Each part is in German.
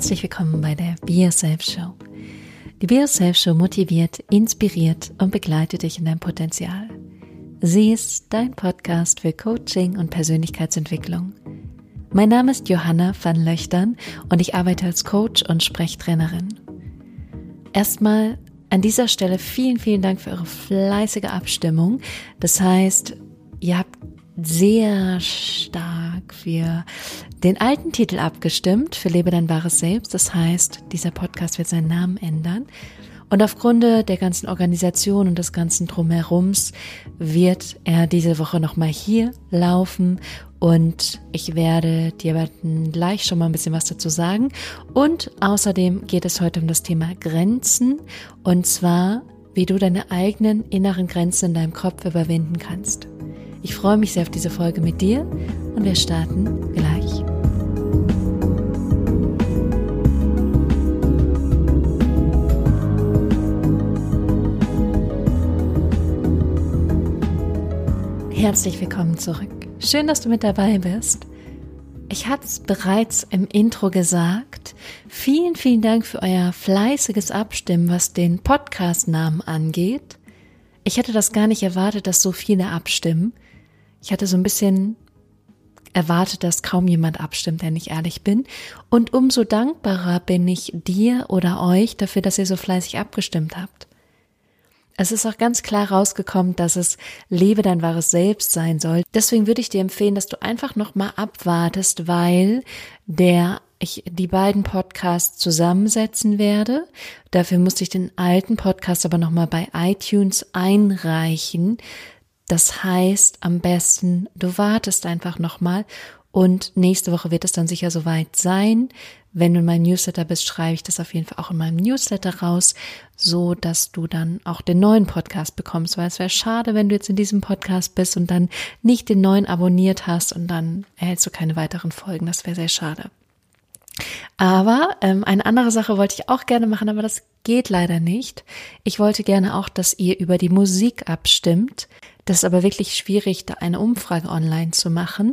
Herzlich willkommen bei der Be Yourself Show. Die Be Yourself Show motiviert, inspiriert und begleitet dich in deinem Potenzial. Sie ist dein Podcast für Coaching und Persönlichkeitsentwicklung. Mein Name ist Johanna van Löchtern und ich arbeite als Coach und Sprechtrainerin. Erstmal an dieser Stelle vielen, vielen Dank für eure fleißige Abstimmung. Das heißt, ihr habt sehr stark für den alten Titel abgestimmt, für Lebe dein wahres Selbst. Das heißt, dieser Podcast wird seinen Namen ändern. Und aufgrund der ganzen Organisation und des ganzen Drumherums wird er diese Woche nochmal hier laufen und ich werde dir gleich schon mal ein bisschen was dazu sagen. Und außerdem geht es heute um das Thema Grenzen und zwar, wie du deine eigenen inneren Grenzen in deinem Kopf überwinden kannst. Ich freue mich sehr auf diese Folge mit dir und wir starten gleich. Herzlich willkommen zurück. Schön, dass du mit dabei bist. Ich hatte es bereits im Intro gesagt. Vielen, vielen Dank für euer fleißiges Abstimmen, was den Podcast-Namen angeht. Ich hätte das gar nicht erwartet, dass so viele abstimmen. Ich hatte so ein bisschen erwartet, dass kaum jemand abstimmt, wenn ich ehrlich bin. Und umso dankbarer bin ich dir oder euch dafür, dass ihr so fleißig abgestimmt habt. Es ist auch ganz klar rausgekommen, dass es lebe dein wahres Selbst sein soll. Deswegen würde ich dir empfehlen, dass du einfach noch mal abwartest, weil der ich die beiden Podcasts zusammensetzen werde. Dafür musste ich den alten Podcast aber noch mal bei iTunes einreichen. Das heißt, am besten, du wartest einfach nochmal und nächste Woche wird es dann sicher soweit sein. Wenn du in meinem Newsletter bist, schreibe ich das auf jeden Fall auch in meinem Newsletter raus, so dass du dann auch den neuen Podcast bekommst, weil es wäre schade, wenn du jetzt in diesem Podcast bist und dann nicht den neuen abonniert hast und dann erhältst du keine weiteren Folgen. Das wäre sehr schade. Aber ähm, eine andere Sache wollte ich auch gerne machen, aber das geht leider nicht. Ich wollte gerne auch, dass ihr über die Musik abstimmt. Das ist aber wirklich schwierig, da eine Umfrage online zu machen.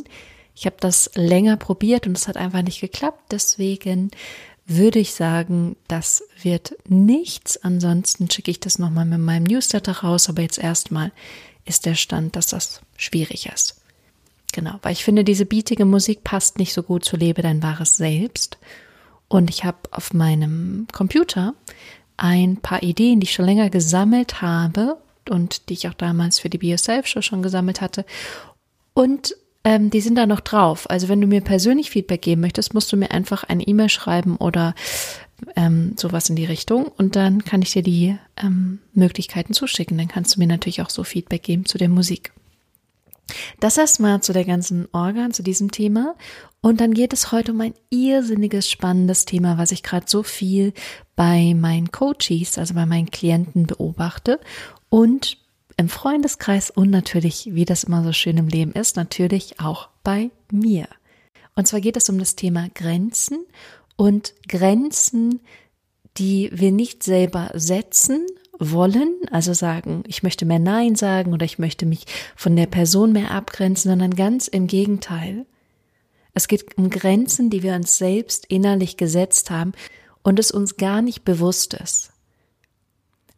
Ich habe das länger probiert und es hat einfach nicht geklappt. Deswegen würde ich sagen, das wird nichts. Ansonsten schicke ich das nochmal mit meinem Newsletter raus. Aber jetzt erstmal ist der Stand, dass das schwierig ist. Genau, weil ich finde, diese bietige Musik passt nicht so gut zu Lebe dein wahres Selbst. Und ich habe auf meinem Computer ein paar Ideen, die ich schon länger gesammelt habe und die ich auch damals für die Be Yourself Show schon gesammelt hatte. Und ähm, die sind da noch drauf. Also wenn du mir persönlich Feedback geben möchtest, musst du mir einfach eine E-Mail schreiben oder ähm, sowas in die Richtung und dann kann ich dir die ähm, Möglichkeiten zuschicken. Dann kannst du mir natürlich auch so Feedback geben zu der Musik. Das erstmal zu der ganzen Organ, zu diesem Thema. Und dann geht es heute um ein irrsinniges, spannendes Thema, was ich gerade so viel bei meinen Coaches, also bei meinen Klienten beobachte und im Freundeskreis und natürlich, wie das immer so schön im Leben ist, natürlich auch bei mir. Und zwar geht es um das Thema Grenzen und Grenzen, die wir nicht selber setzen wollen, also sagen, ich möchte mehr Nein sagen oder ich möchte mich von der Person mehr abgrenzen, sondern ganz im Gegenteil. Es geht um Grenzen, die wir uns selbst innerlich gesetzt haben und es uns gar nicht bewusst ist.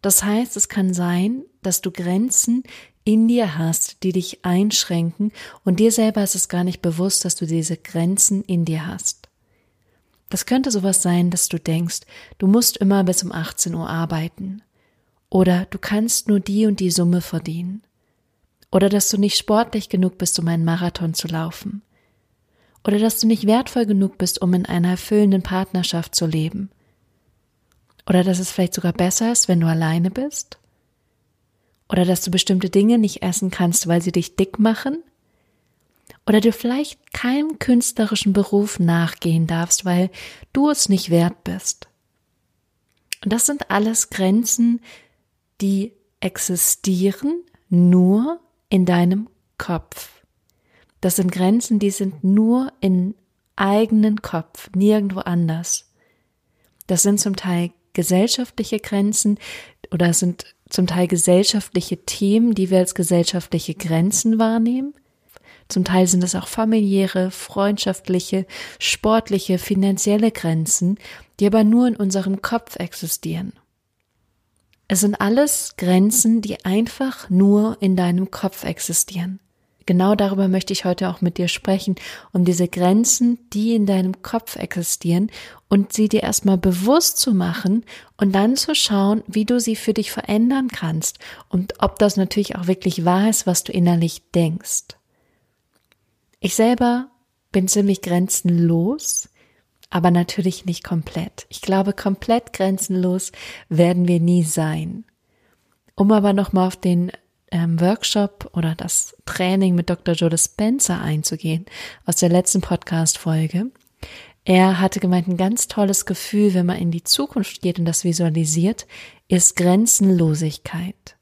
Das heißt, es kann sein, dass du Grenzen in dir hast, die dich einschränken und dir selber ist es gar nicht bewusst, dass du diese Grenzen in dir hast. Das könnte sowas sein, dass du denkst, du musst immer bis um 18 Uhr arbeiten. Oder du kannst nur die und die Summe verdienen. Oder dass du nicht sportlich genug bist, um einen Marathon zu laufen. Oder dass du nicht wertvoll genug bist, um in einer erfüllenden Partnerschaft zu leben. Oder dass es vielleicht sogar besser ist, wenn du alleine bist? Oder dass du bestimmte Dinge nicht essen kannst, weil sie dich dick machen? Oder du vielleicht keinem künstlerischen Beruf nachgehen darfst, weil du es nicht wert bist? Und das sind alles Grenzen, die existieren nur in deinem Kopf. Das sind Grenzen, die sind nur in eigenen Kopf, nirgendwo anders. Das sind zum Teil gesellschaftliche Grenzen oder sind zum Teil gesellschaftliche Themen, die wir als gesellschaftliche Grenzen wahrnehmen. Zum Teil sind es auch familiäre, freundschaftliche, sportliche, finanzielle Grenzen, die aber nur in unserem Kopf existieren. Es sind alles Grenzen, die einfach nur in deinem Kopf existieren. Genau darüber möchte ich heute auch mit dir sprechen, um diese Grenzen, die in deinem Kopf existieren und sie dir erstmal bewusst zu machen und dann zu schauen, wie du sie für dich verändern kannst und ob das natürlich auch wirklich wahr ist, was du innerlich denkst. Ich selber bin ziemlich grenzenlos aber natürlich nicht komplett. Ich glaube, komplett grenzenlos werden wir nie sein. Um aber nochmal auf den ähm, Workshop oder das Training mit Dr. Joe Spencer einzugehen aus der letzten Podcast-Folge. Er hatte gemeint, ein ganz tolles Gefühl, wenn man in die Zukunft geht und das visualisiert, ist Grenzenlosigkeit.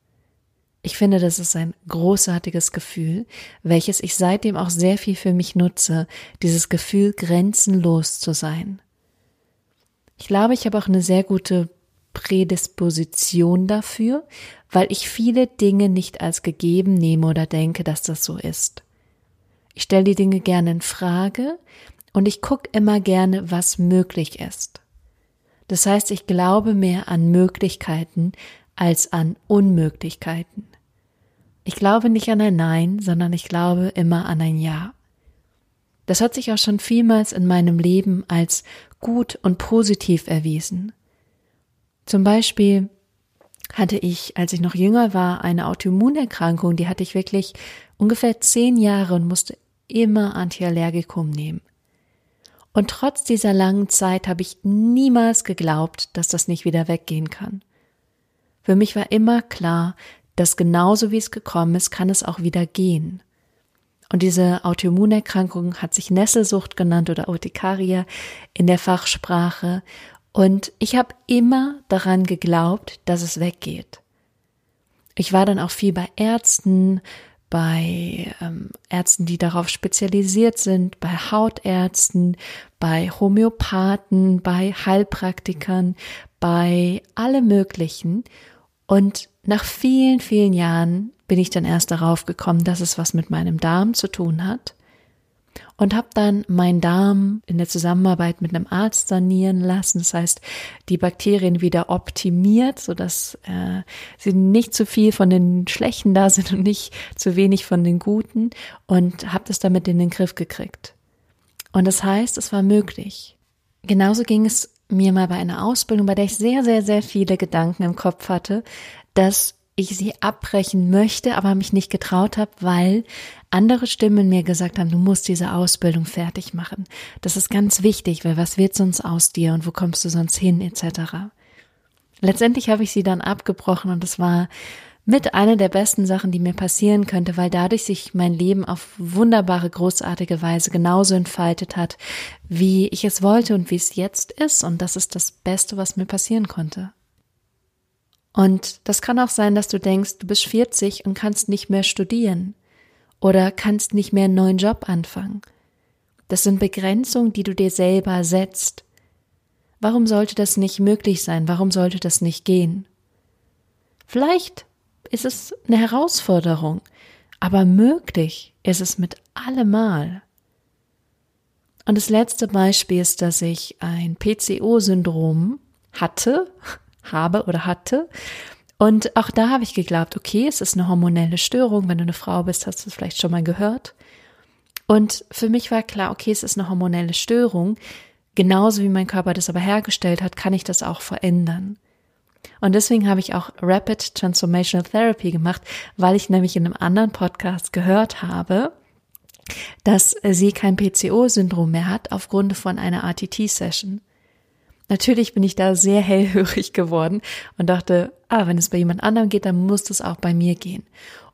Ich finde, das ist ein großartiges Gefühl, welches ich seitdem auch sehr viel für mich nutze, dieses Gefühl, grenzenlos zu sein. Ich glaube, ich habe auch eine sehr gute Prädisposition dafür, weil ich viele Dinge nicht als gegeben nehme oder denke, dass das so ist. Ich stelle die Dinge gerne in Frage und ich gucke immer gerne, was möglich ist. Das heißt, ich glaube mehr an Möglichkeiten als an Unmöglichkeiten. Ich glaube nicht an ein Nein, sondern ich glaube immer an ein Ja. Das hat sich auch schon vielmals in meinem Leben als gut und positiv erwiesen. Zum Beispiel hatte ich, als ich noch jünger war, eine Autoimmunerkrankung, die hatte ich wirklich ungefähr zehn Jahre und musste immer Antiallergikum nehmen. Und trotz dieser langen Zeit habe ich niemals geglaubt, dass das nicht wieder weggehen kann. Für mich war immer klar, dass genauso wie es gekommen ist, kann es auch wieder gehen. Und diese Autoimmunerkrankung hat sich Nesselsucht genannt oder Urtikaria in der Fachsprache. Und ich habe immer daran geglaubt, dass es weggeht. Ich war dann auch viel bei Ärzten, bei ähm, Ärzten, die darauf spezialisiert sind, bei Hautärzten, bei Homöopathen, bei Heilpraktikern, bei alle möglichen. Und nach vielen, vielen Jahren bin ich dann erst darauf gekommen, dass es was mit meinem Darm zu tun hat und habe dann meinen Darm in der Zusammenarbeit mit einem Arzt sanieren lassen. Das heißt, die Bakterien wieder optimiert, so dass äh, sie nicht zu viel von den schlechten da sind und nicht zu wenig von den guten und habe das damit in den Griff gekriegt. Und das heißt, es war möglich. Genauso ging es mir mal bei einer Ausbildung, bei der ich sehr, sehr, sehr viele Gedanken im Kopf hatte, dass ich sie abbrechen möchte, aber mich nicht getraut habe, weil andere Stimmen mir gesagt haben, du musst diese Ausbildung fertig machen. Das ist ganz wichtig, weil was wird sonst aus dir und wo kommst du sonst hin etc. Letztendlich habe ich sie dann abgebrochen und es war mit einer der besten Sachen, die mir passieren könnte, weil dadurch sich mein Leben auf wunderbare, großartige Weise genauso entfaltet hat, wie ich es wollte und wie es jetzt ist. Und das ist das Beste, was mir passieren konnte. Und das kann auch sein, dass du denkst, du bist 40 und kannst nicht mehr studieren oder kannst nicht mehr einen neuen Job anfangen. Das sind Begrenzungen, die du dir selber setzt. Warum sollte das nicht möglich sein? Warum sollte das nicht gehen? Vielleicht ist es eine Herausforderung, aber möglich ist es mit allemal. Und das letzte Beispiel ist, dass ich ein PCO-Syndrom hatte, habe oder hatte. Und auch da habe ich geglaubt, okay, es ist eine hormonelle Störung. Wenn du eine Frau bist, hast du es vielleicht schon mal gehört. Und für mich war klar, okay, es ist eine hormonelle Störung. Genauso wie mein Körper das aber hergestellt hat, kann ich das auch verändern. Und deswegen habe ich auch Rapid Transformational Therapy gemacht, weil ich nämlich in einem anderen Podcast gehört habe, dass sie kein PCO-Syndrom mehr hat aufgrund von einer ATT-Session. Natürlich bin ich da sehr hellhörig geworden und dachte, ah, wenn es bei jemand anderem geht, dann muss es auch bei mir gehen.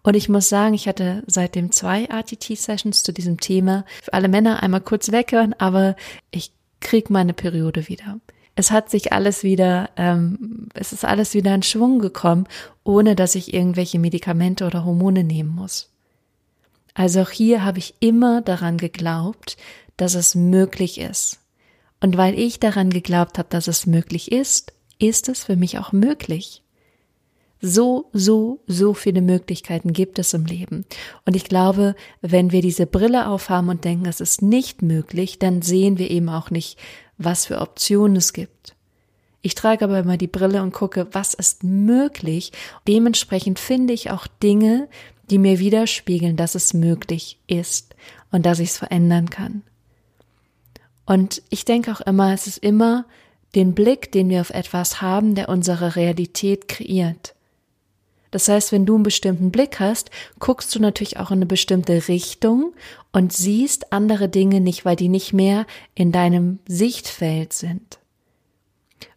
Und ich muss sagen, ich hatte seitdem zwei RTT-Sessions zu diesem Thema. Für alle Männer einmal kurz weghören, aber ich krieg meine Periode wieder. Es hat sich alles wieder, ähm, es ist alles wieder in Schwung gekommen, ohne dass ich irgendwelche Medikamente oder Hormone nehmen muss. Also auch hier habe ich immer daran geglaubt, dass es möglich ist. Und weil ich daran geglaubt habe, dass es möglich ist, ist es für mich auch möglich. So, so, so viele Möglichkeiten gibt es im Leben. Und ich glaube, wenn wir diese Brille aufhaben und denken, es ist nicht möglich, dann sehen wir eben auch nicht, was für Optionen es gibt. Ich trage aber immer die Brille und gucke, was ist möglich. Dementsprechend finde ich auch Dinge, die mir widerspiegeln, dass es möglich ist und dass ich es verändern kann. Und ich denke auch immer, es ist immer den Blick, den wir auf etwas haben, der unsere Realität kreiert. Das heißt, wenn du einen bestimmten Blick hast, guckst du natürlich auch in eine bestimmte Richtung und siehst andere Dinge nicht, weil die nicht mehr in deinem Sichtfeld sind.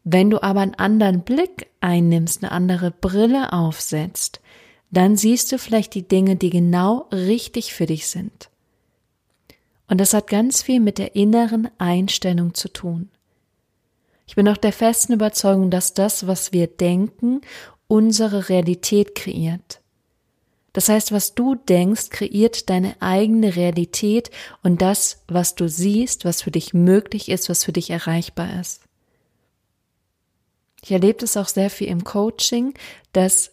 Wenn du aber einen anderen Blick einnimmst, eine andere Brille aufsetzt, dann siehst du vielleicht die Dinge, die genau richtig für dich sind. Und das hat ganz viel mit der inneren Einstellung zu tun. Ich bin auch der festen Überzeugung, dass das, was wir denken unsere Realität kreiert. Das heißt, was du denkst, kreiert deine eigene Realität und das, was du siehst, was für dich möglich ist, was für dich erreichbar ist. Ich erlebe es auch sehr viel im Coaching, dass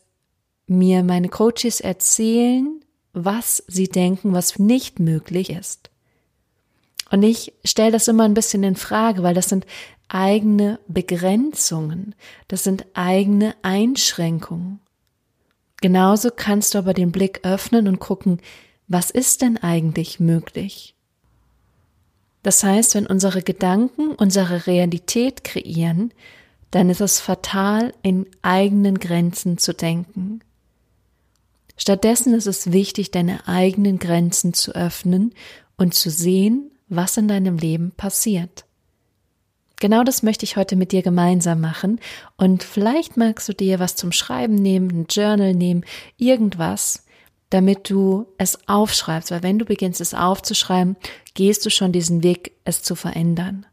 mir meine Coaches erzählen, was sie denken, was nicht möglich ist. Und ich stelle das immer ein bisschen in Frage, weil das sind eigene Begrenzungen, das sind eigene Einschränkungen. Genauso kannst du aber den Blick öffnen und gucken, was ist denn eigentlich möglich? Das heißt, wenn unsere Gedanken unsere Realität kreieren, dann ist es fatal, in eigenen Grenzen zu denken. Stattdessen ist es wichtig, deine eigenen Grenzen zu öffnen und zu sehen, was in deinem Leben passiert. Genau das möchte ich heute mit dir gemeinsam machen. Und vielleicht magst du dir was zum Schreiben nehmen, ein Journal nehmen, irgendwas, damit du es aufschreibst. Weil wenn du beginnst, es aufzuschreiben, gehst du schon diesen Weg, es zu verändern.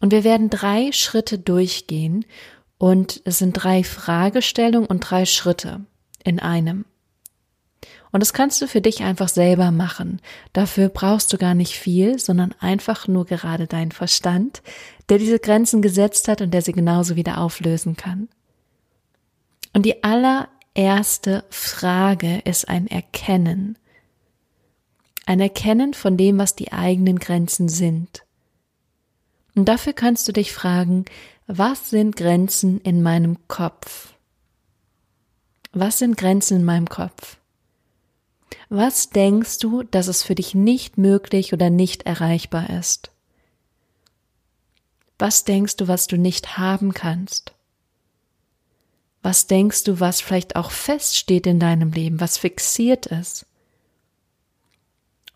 Und wir werden drei Schritte durchgehen. Und es sind drei Fragestellungen und drei Schritte in einem. Und das kannst du für dich einfach selber machen. Dafür brauchst du gar nicht viel, sondern einfach nur gerade deinen Verstand, der diese Grenzen gesetzt hat und der sie genauso wieder auflösen kann. Und die allererste Frage ist ein Erkennen. Ein Erkennen von dem, was die eigenen Grenzen sind. Und dafür kannst du dich fragen, was sind Grenzen in meinem Kopf? Was sind Grenzen in meinem Kopf? Was denkst du, dass es für dich nicht möglich oder nicht erreichbar ist? Was denkst du, was du nicht haben kannst? Was denkst du, was vielleicht auch feststeht in deinem Leben, was fixiert ist?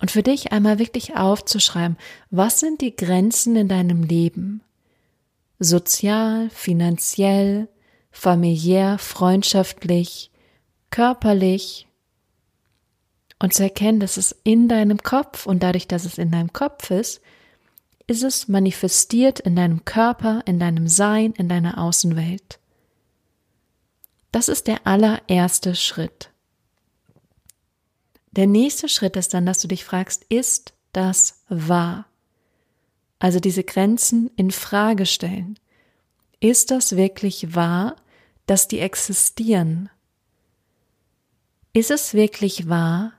Und für dich einmal wirklich aufzuschreiben, was sind die Grenzen in deinem Leben? Sozial, finanziell, familiär, freundschaftlich, körperlich, und zu erkennen, dass es in deinem Kopf und dadurch, dass es in deinem Kopf ist, ist es manifestiert in deinem Körper, in deinem Sein, in deiner Außenwelt. Das ist der allererste Schritt. Der nächste Schritt ist dann, dass du dich fragst, ist das wahr? Also diese Grenzen in Frage stellen. Ist das wirklich wahr, dass die existieren? Ist es wirklich wahr,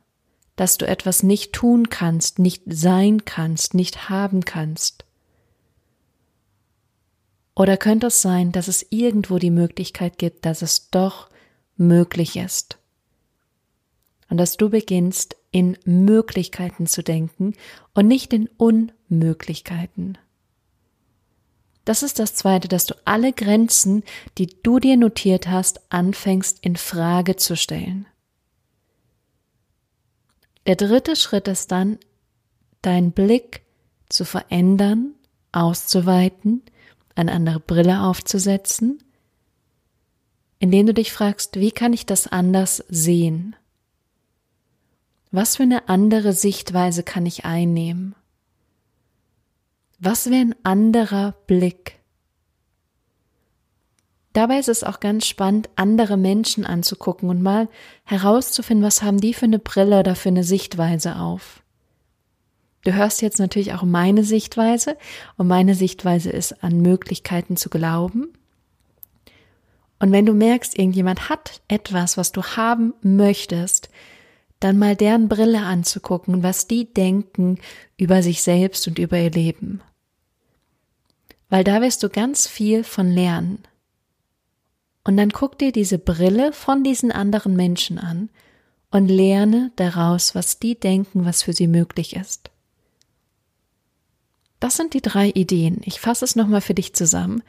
dass du etwas nicht tun kannst, nicht sein kannst, nicht haben kannst? Oder könnte es sein, dass es irgendwo die Möglichkeit gibt, dass es doch möglich ist? Und dass du beginnst, in Möglichkeiten zu denken und nicht in Unmöglichkeiten. Das ist das Zweite, dass du alle Grenzen, die du dir notiert hast, anfängst in Frage zu stellen. Der dritte Schritt ist dann, deinen Blick zu verändern, auszuweiten, eine andere Brille aufzusetzen, indem du dich fragst, wie kann ich das anders sehen? Was für eine andere Sichtweise kann ich einnehmen? Was wäre ein anderer Blick? Dabei ist es auch ganz spannend, andere Menschen anzugucken und mal herauszufinden, was haben die für eine Brille oder für eine Sichtweise auf. Du hörst jetzt natürlich auch meine Sichtweise und meine Sichtweise ist an Möglichkeiten zu glauben. Und wenn du merkst, irgendjemand hat etwas, was du haben möchtest, dann mal deren Brille anzugucken, was die denken über sich selbst und über ihr Leben. Weil da wirst du ganz viel von lernen. Und dann guck dir diese Brille von diesen anderen Menschen an und lerne daraus, was die denken, was für sie möglich ist. Das sind die drei Ideen. Ich fasse es nochmal für dich zusammen.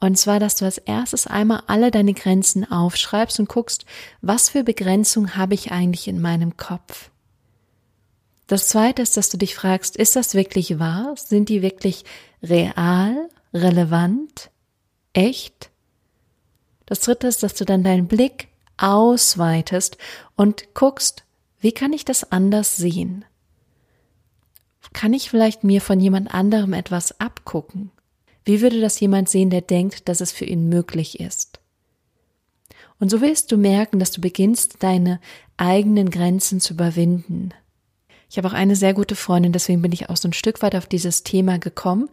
Und zwar, dass du als erstes einmal alle deine Grenzen aufschreibst und guckst, was für Begrenzung habe ich eigentlich in meinem Kopf. Das zweite ist, dass du dich fragst, ist das wirklich wahr? Sind die wirklich real, relevant, echt? Das dritte ist, dass du dann deinen Blick ausweitest und guckst, wie kann ich das anders sehen? Kann ich vielleicht mir von jemand anderem etwas abgucken? Wie würde das jemand sehen, der denkt, dass es für ihn möglich ist? Und so wirst du merken, dass du beginnst, deine eigenen Grenzen zu überwinden. Ich habe auch eine sehr gute Freundin, deswegen bin ich auch so ein Stück weit auf dieses Thema gekommen.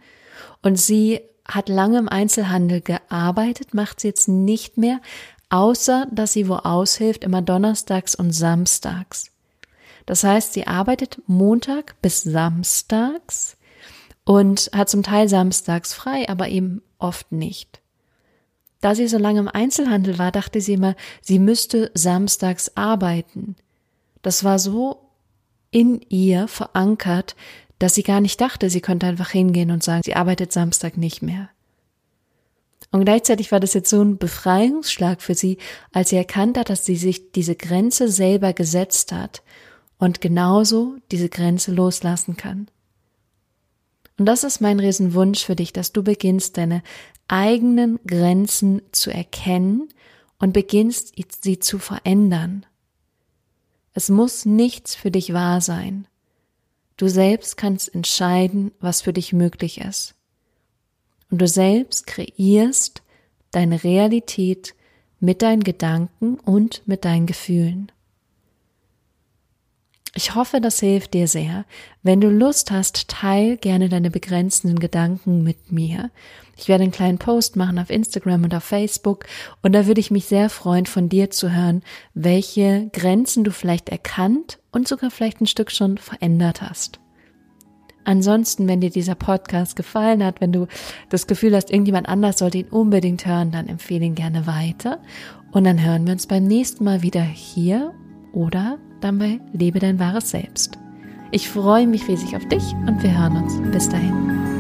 Und sie hat lange im Einzelhandel gearbeitet, macht sie jetzt nicht mehr, außer dass sie wo aushilft, immer donnerstags und samstags. Das heißt, sie arbeitet Montag bis samstags und hat zum Teil samstags frei, aber eben oft nicht. Da sie so lange im Einzelhandel war, dachte sie immer, sie müsste samstags arbeiten. Das war so in ihr verankert, dass sie gar nicht dachte, sie könnte einfach hingehen und sagen, sie arbeitet Samstag nicht mehr. Und gleichzeitig war das jetzt so ein Befreiungsschlag für sie, als sie erkannt hat, dass sie sich diese Grenze selber gesetzt hat und genauso diese Grenze loslassen kann. Und das ist mein Riesenwunsch für dich, dass du beginnst, deine eigenen Grenzen zu erkennen und beginnst, sie zu verändern. Es muss nichts für dich wahr sein. Du selbst kannst entscheiden, was für dich möglich ist. Und du selbst kreierst deine Realität mit deinen Gedanken und mit deinen Gefühlen. Ich hoffe, das hilft dir sehr. Wenn du Lust hast, teil gerne deine begrenzenden Gedanken mit mir. Ich werde einen kleinen Post machen auf Instagram und auf Facebook und da würde ich mich sehr freuen, von dir zu hören, welche Grenzen du vielleicht erkannt und sogar vielleicht ein Stück schon verändert hast. Ansonsten, wenn dir dieser Podcast gefallen hat, wenn du das Gefühl hast, irgendjemand anders sollte ihn unbedingt hören, dann empfehle ihn gerne weiter. Und dann hören wir uns beim nächsten Mal wieder hier oder dann bei Lebe dein wahres Selbst. Ich freue mich riesig auf dich und wir hören uns. Bis dahin.